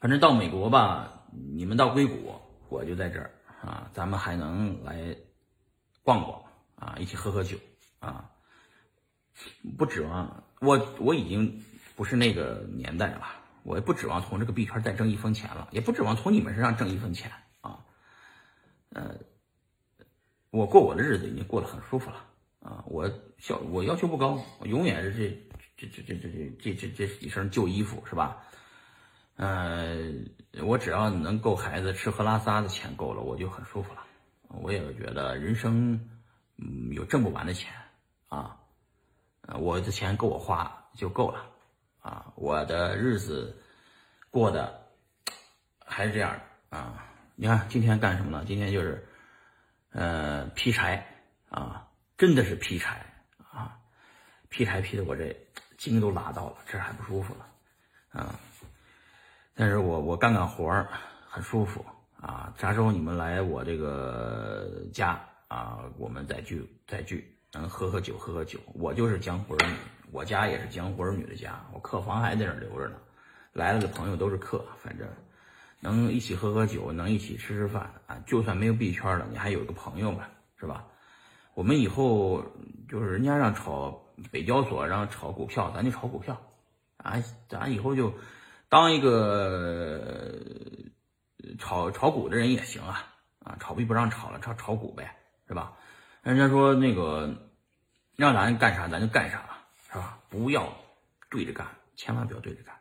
反正到美国吧，你们到硅谷，我就在这儿啊，咱们还能来逛逛啊，一起喝喝酒啊。不指望我，我已经不是那个年代了，我也不指望从这个币圈再挣一分钱了，也不指望从你们身上挣一分钱啊。呃，我过我的日子已经过得很舒服了啊，我要我要求不高，我永远是这这这这这这这这几身旧衣服是吧？呃，我只要能够孩子吃喝拉撒的钱够了，我就很舒服了。我也觉得人生嗯有挣不完的钱啊。我的钱够我花就够了，啊，我的日子过得还是这样的啊。你看今天干什么呢？今天就是，呃，劈柴啊，真的是劈柴啊，劈柴劈的我这筋都拉到了，这还不舒服了，啊。但是我我干干活儿很舒服啊。啥时候你们来我这个家啊，我们再聚再聚。能喝喝酒，喝喝酒。我就是江湖儿女，我家也是江湖儿女的家。我客房还在那儿留着呢，来了的朋友都是客，反正能一起喝喝酒，能一起吃吃饭啊。就算没有币圈了，你还有个朋友嘛，是吧？我们以后就是人家让炒北交所，让炒股票，咱就炒股票啊。咱以后就当一个炒炒股的人也行啊啊！炒币不让炒了，炒炒股呗，是吧？人家说那个让咱干啥咱就干啥，是吧？不要对着干，千万不要对着干。